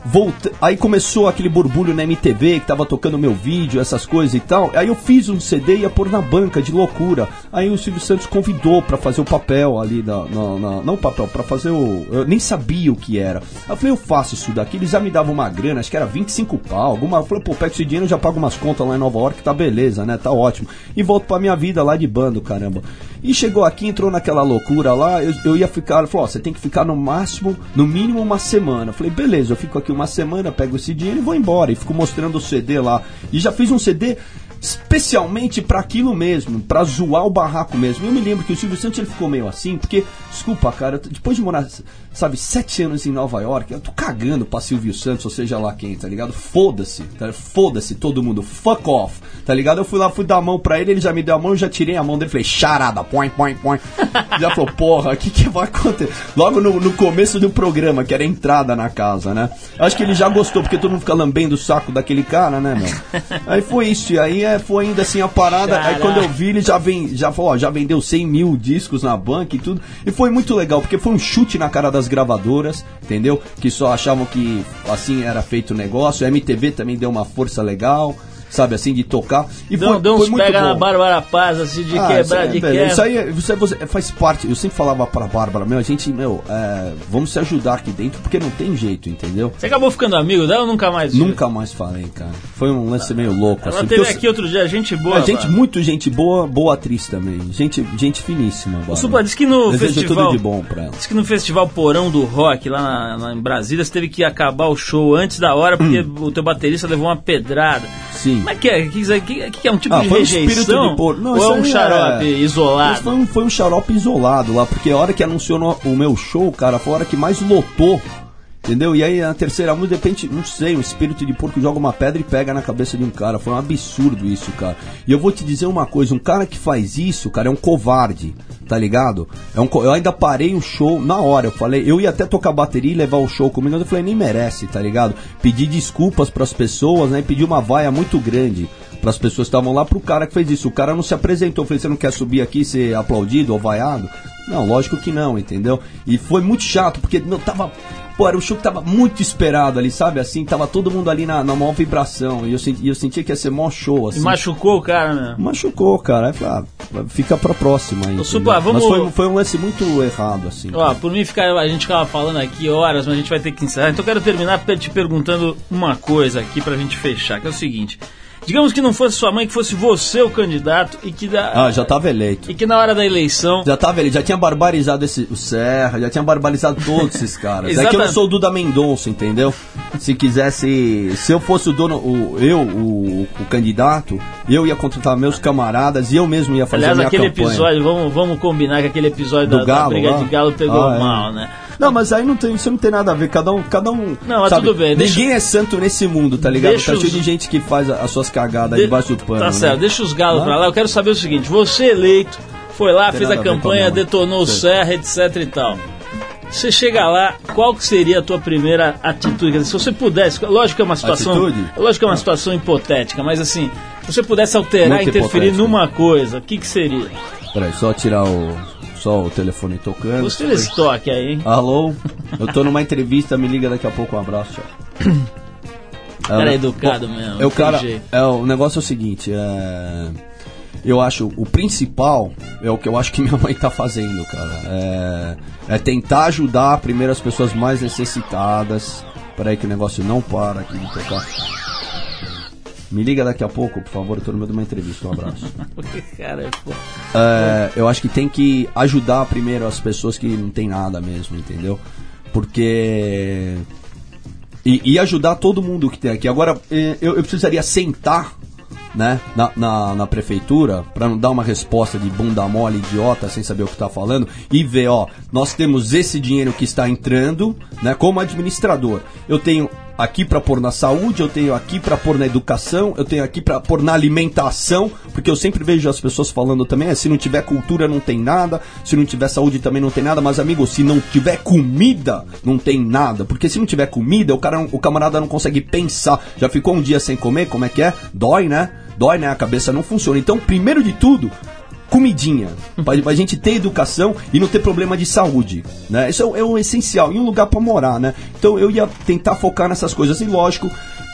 volta, aí começou aquele borbulho na MTV que tava tocando meu vídeo, essas coisas e tal. Aí eu fiz um CD e ia pôr na banca de loucura. Aí o Silvio Santos convidou pra fazer o papel ali na, na- não o papel, pra fazer o, eu nem sabia o que era. Aí eu falei, eu faço isso daqui, eles já me davam uma grana, acho que era 25 pau, alguma, eu falei, pô, pega esse dinheiro, já pago umas contas lá em Nova York, tá beleza, né? Tá ótimo. E volto pra minha vida lá de bando, caramba. E chegou aqui, entrou naquela loucura lá, eu, eu ia ficar, falou, ó, você tem que ficar no máximo, no mínimo uma semana. Eu falei, beleza, eu fico aqui uma semana, pego esse dinheiro e vou embora. E fico mostrando o CD lá. E já fiz um CD especialmente pra aquilo mesmo, pra zoar o barraco mesmo. Eu me lembro que o Silvio Santos ele ficou meio assim, porque, desculpa, cara, depois de morar, sabe, sete anos em Nova York, eu tô cagando pra Silvio Santos, ou seja lá quem, tá ligado? Foda-se, tá? foda-se todo mundo, fuck off, tá ligado? Eu fui lá, fui dar a mão pra ele, ele já me deu a mão, eu já tirei a mão dele, falei, charada, põe, põe, põe. já falou, porra, o que que vai acontecer? Logo no, no começo do programa, que era a entrada na casa, né? Acho que ele já gostou, porque todo mundo fica lambendo o saco daquele cara, né, meu? Aí foi isso, e aí é, foi ainda assim a parada. Aí Caraca. quando eu vi, ele já, vem, já falou, ó, já vendeu 100 mil discos na banca e tudo. E foi muito legal, porque foi um chute na cara das gravadoras, entendeu? Que só achavam que assim era feito o negócio. A MTV também deu uma força legal, sabe assim, de tocar. E Deu, foi, deu foi muito pega na bom. Bárbara Paz, assim, de Ah, quebrar, é, de quebra. isso aí é- você, você faz parte. Eu sempre falava pra Bárbara, meu, a gente, meu, é, vamos se ajudar aqui dentro, porque não tem jeito, entendeu? Você acabou ficando amigo dela ou nunca mais? viu? Nunca mais falei, cara. Foi um lance meio louco. Ela assim, teve porque eu- aqui outro dia, gente boa. é, gente, muito gente boa, boa atriz também. Gente, gente finíssima. Bárbara. Supla, diz que no Desejo festival. tudo de bom pra ela. Diz que no festival Porão do Rock, lá, na- em Brasília, você teve que acabar o show antes da hora porque o teu baterista levou uma pedrada. Hum. Sim. Como é que é? Que, que, que é um tipo Ah, de foi um espírito rejeição? de porco. Não, ou é um aí xarope é- isolado? Foi um, foi um xarope isolado lá, porque a hora que anunciou no- o meu show, cara, foi a hora que mais lotou. Entendeu? E aí na terceira música, de repente, não sei, um espírito de porco joga uma pedra e pega na cabeça de um cara. Foi um absurdo isso, cara. E eu vou te dizer uma coisa, um cara que faz isso, cara, é um covarde, tá ligado? É um, co- eu ainda parei o show na hora, eu falei, eu ia até tocar bateria e levar o show comigo, mas eu falei, nem merece, tá ligado? Pedi desculpas pras pessoas, né? Pedi uma vaia muito grande para as pessoas que estavam lá pro cara que fez isso. O cara não se apresentou, eu falei, você não quer subir aqui e ser aplaudido ou vaiado? Não, lógico que não, entendeu? E foi muito chato, porque não tava. Pô, era um show que tava muito esperado ali, sabe? Assim, tava todo mundo ali na, na maior vibração. E eu, senti, e eu sentia que ia ser maior show, E assim. machucou o cara, né? Machucou, cara. Aí falei, ah, fica pra próxima aí. Supla, vamos- Mas foi, foi um lance muito errado, assim. Ó, por mim ficar, a gente ficava falando aqui horas, mas a gente vai ter que encerrar. Então eu quero terminar te perguntando uma coisa aqui pra gente fechar, que é o seguinte. Digamos que não fosse sua mãe, que fosse você o candidato e que, da, Ah, já tava eleito. e que na hora da eleição. Já tava ele, já tinha barbarizado esse, o Serra, já tinha barbarizado todos esses caras. É que eu não sou o Duda Mendonça, entendeu? Se quisesse. Se eu fosse o dono, o, eu, o, o candidato, eu ia contratar meus camaradas e eu mesmo ia fazer Aliás, a minha aquele campanha. episódio, vamos, vamos combinar que aquele episódio Do da, da Galo briga lá? de galo pegou Ah, é. mal, né? Não, mas aí não tem, isso não tem nada a ver. Cada um. Cada um Não, mas sabe? tudo bem, deixa- Ninguém é santo nesse mundo, tá ligado? Deixa Tá cheio os- de gente que faz a- as suas cagadas De- debaixo do pano. Tá né? certo, deixa os galos Ah. pra lá. Eu quero saber o seguinte: você eleito, foi lá, fez a a a campanha, mãe. detonou o. Serra, etc e tal. Você chega lá, qual que seria a tua primeira atitude? Se você pudesse, lógico que é uma situação, Atitude? lógico que é uma situação hipotética, mas assim, se você pudesse alterar, Muito interferir numa coisa, o que que seria? Peraí, só tirar o. Só o telefone tocando. Gostei desse toque aí, hein? Alô? Eu tô numa entrevista, me liga daqui a pouco, um abraço, tchau. Cara É, educado bom, mesmo, É o cara. jeito. É, o negócio é o seguinte, é. Eu acho, o principal é o que eu acho que minha mãe tá fazendo, cara. É, é tentar ajudar primeiro as pessoas mais necessitadas. Peraí que o negócio não para aqui de tocar. Me liga daqui a pouco, por favor, eu tô no meio de uma entrevista. Um abraço. Cara. É, eu acho que tem que ajudar primeiro as pessoas que não tem nada mesmo, entendeu? Porque. E, e ajudar todo mundo que tem aqui. Agora, eh, eu, eu precisaria sentar né, na, na, na prefeitura, para não dar uma resposta de bunda mole, idiota, sem saber o que tá falando, e ver, ó, nós temos esse dinheiro que está entrando, né, como administrador. Eu tenho aqui para pôr na saúde, eu tenho aqui para pôr na educação, eu tenho aqui para pôr na alimentação, porque eu sempre vejo as pessoas falando também, é, se não tiver cultura não tem nada, se não tiver saúde também não tem nada, mas amigo, se não tiver comida, não tem nada, porque se não tiver comida, o cara, o camarada não consegue pensar. Já ficou um dia sem comer, como é que é? Dói, né? Dói, né? A cabeça não funciona. Então, primeiro de tudo, comidinha. Pra, pra gente ter educação e não ter problema de saúde. Né? Isso é, é o essencial. E um lugar pra morar, né? Então eu ia tentar focar nessas coisas. E lógico,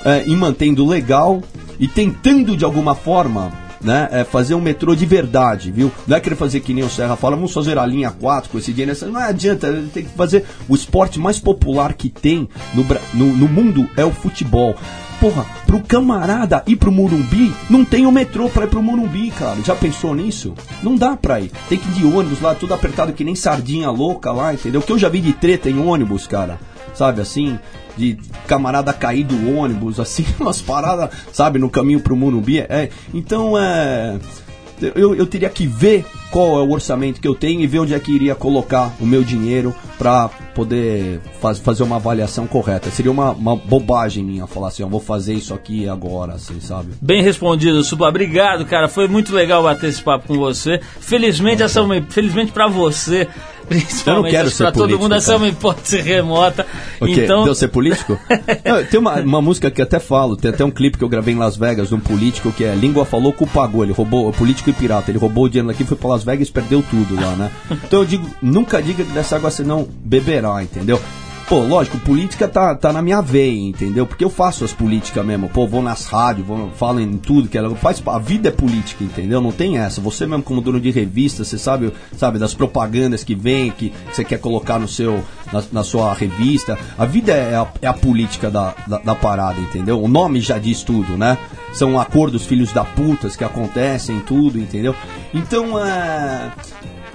é, em mantendo legal e tentando de alguma forma. Né, é fazer um metrô de verdade, viu? Não é querer fazer que nem o Serra fala, vamos fazer a linha 4 com esse dinheiro. Não adianta, tem que fazer o esporte mais popular que tem no, no, no mundo é o futebol. Porra, pro camarada ir pro Morumbi, não tem o metrô pra ir pro Morumbi, cara. Já pensou nisso? Não dá pra ir. Tem que ir de ônibus lá, tudo apertado que nem sardinha louca lá, entendeu? Que eu já vi de treta em ônibus, cara. sabe assim? De camarada cair do ônibus, assim, umas paradas, sabe, no caminho pro Morumbi. É, então, é. Eu, eu teria que ver qual é o orçamento que eu tenho e ver onde é que iria colocar o meu dinheiro para poder faz, fazer uma avaliação correta. Seria uma, uma bobagem minha falar assim, eu vou fazer isso aqui agora, assim, sabe? Bem respondido, Supla. Obrigado, cara. Foi muito legal bater esse papo com você. Felizmente, essa é uma, felizmente para você, principalmente quero acho que ser pra todo político, mundo, essa é cara. uma hipótese remota. O quê? Então, Deu ser político? Não, tem uma, uma música que eu até falo, tem até um clipe que eu gravei em Las Vegas de um político que é Língua Falou, cu pagou. Ele roubou, político e pirata, ele roubou o dinheiro daqui, foi pra Las Vegas e perdeu tudo lá, né? Então eu digo, nunca diga que dessa água você não beberá, entendeu? Pô, lógico, política tá, tá na minha veia, entendeu? Porque eu faço as políticas mesmo. Pô, vou nas rádios, vou, falo em tudo que ela faz. A vida é política, entendeu? Não tem essa. Você mesmo como dono de revista, você sabe, sabe das propagandas que vem, que você quer colocar no seu, na, na sua revista. A vida é a, é a política da, da, da parada, entendeu? O nome já diz tudo, né? São acordos filhos da putas que acontecem, tudo, entendeu? Então, é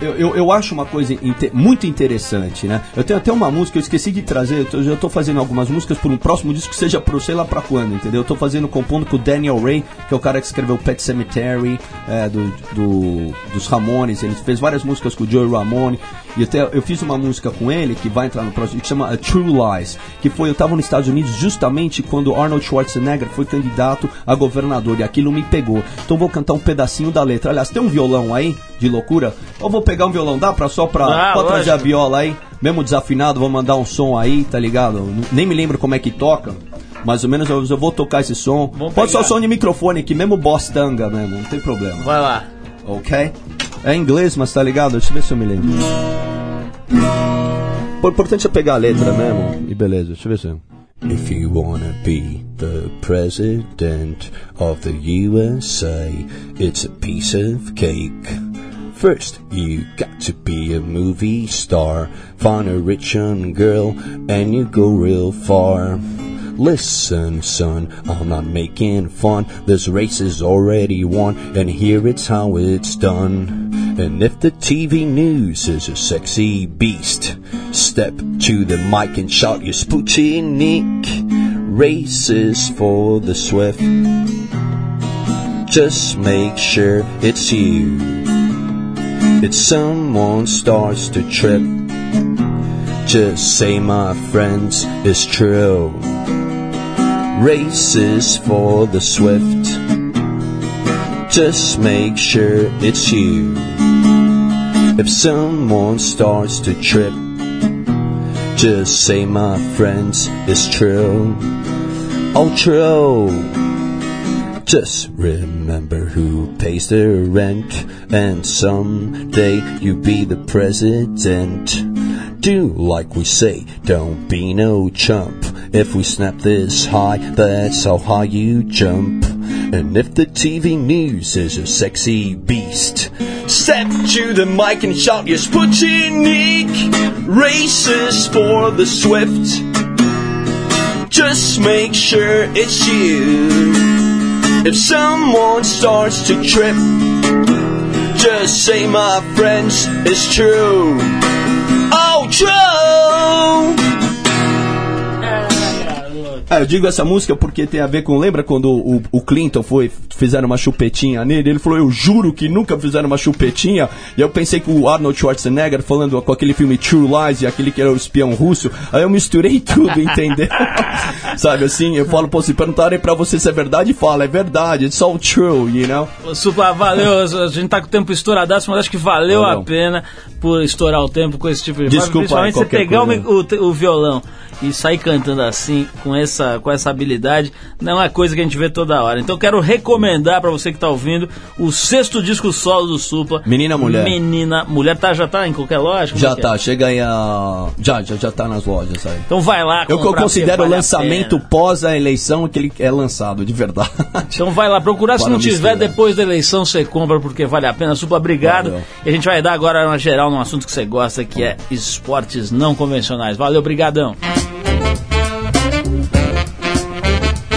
eu, eu, eu acho uma coisa muito interessante, né? Eu tenho até uma música, eu esqueci de trazer, eu, já tô fazendo algumas músicas por um próximo disco que seja pro sei lá pra quando, entendeu? Eu tô fazendo, compondo com o Daniel Ray, que é o cara que escreveu Pet Cemetery, é, do, do- dos Ramones, ele fez várias músicas com o Joey Ramone, e até eu fiz uma música com ele, que vai entrar no próximo, que chama A True Lies, que foi, eu tava nos Estados Unidos justamente quando Arnold Schwarzenegger foi candidato a governador, e aquilo me pegou. Então eu vou cantar um pedacinho da letra. Aliás, tem um violão aí, de loucura? Ou vou pegar um violão, dá pra só pra, Ah, trazer a viola aí? Mesmo desafinado, vou mandar um som aí, tá ligado? Nem me lembro como é que toca. Mais ou menos eu, eu vou tocar esse som. Vamos Pode o pegar. som de microfone aqui, mesmo boss tanga mesmo, não tem problema. vai lá. Ok? É inglês, mas tá ligado? Deixa eu ver se eu me lembro. O importante é pegar a letra mesmo. E beleza, deixa eu ver se eu... If you wanna be the president of the USA, it's a piece of cake. First, you got to be a movie star, find a rich young girl, and you go real far. Listen, son, I'm not making fun. This race is already won, and here it's how it's done. And if the TV news is a sexy beast, step to the mic and shout your Sputnik. Races for the swift. Just make sure it's you. If someone starts to trip, just say, my friends, it's true. Races for the swift. Just make sure it's you. If someone starts to trip, just say, my friends, it's true. Oh, true. Just remember who pays the rent, and someday you be the president. Do like we say, don't be no chump. If we snap this high, that's how high you jump. And if the TV news is a sexy beast, step to the mic and shout your Sputnik. Races for the swift. Just make sure it's you. If someone starts to trip, just say, my friends, it's true. Oh, true! É, eu digo essa música porque tem a ver com. Lembra quando o, o Clinton foi. Fizeram uma chupetinha nele? Ele falou: Eu juro que nunca fizeram uma chupetinha. E eu pensei que o Arnold Schwarzenegger falando com aquele filme True Lies e aquele que era o espião russo. Aí eu misturei tudo, entendeu? Sabe assim? Eu falo, pô, se perguntarem pra você se é verdade, fala: É verdade, it's all true, you know? Ô, Supla, valeu. A gente tá com o tempo estouradaço, mas acho que valeu a pena por estourar o tempo com esse tipo de Desculpa Principalmente você pegar o, o, o violão e sair cantando assim, com essa, com essa habilidade, não é coisa que a gente vê toda hora. Então quero recomendar pra você que tá ouvindo o sexto disco solo do Supla. Menina, Mulher. Menina Mulher. Tá, já tá em qualquer loja? Já é é? tá, chega aí a. Já, já, já tá nas lojas aí. Então vai lá Eu, eu considero o vale lançamento pós a eleição que ele é lançado, de verdade. Então vai lá procurar, se não tiver, depois da eleição você compra porque vale a pena. Supla, obrigado. Valeu. E a gente vai dar agora uma geral num assunto que você gosta, que é esportes não convencionais. Valeu, brigadão.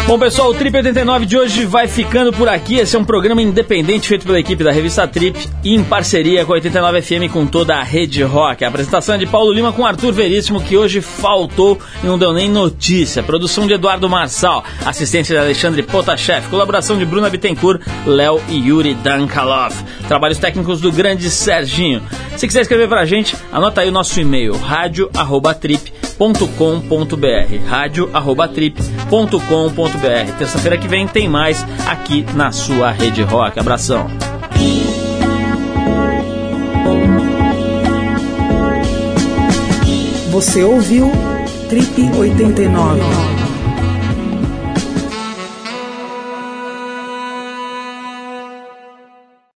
Bom, pessoal, o Trip 89 de hoje vai ficando por aqui. Esse é um programa independente feito pela equipe da revista Trip e em parceria com a 89 FM com toda a rede rock. A apresentação é de Paulo Lima com Arthur Veríssimo, que hoje faltou e não deu nem notícia. Produção de Eduardo Marçal, assistência de Alexandre Potashev, colaboração de Bruna Bittencourt, Léo e Yuri Dankalov. Trabalhos técnicos do grande Serginho. Se quiser escrever pra gente, anota aí o nosso e-mail, rádio@trip.com.br, rádio@trip.com.br. Terça-feira que vem tem mais aqui na sua Rede Rock. Abração. Você ouviu Trip 89.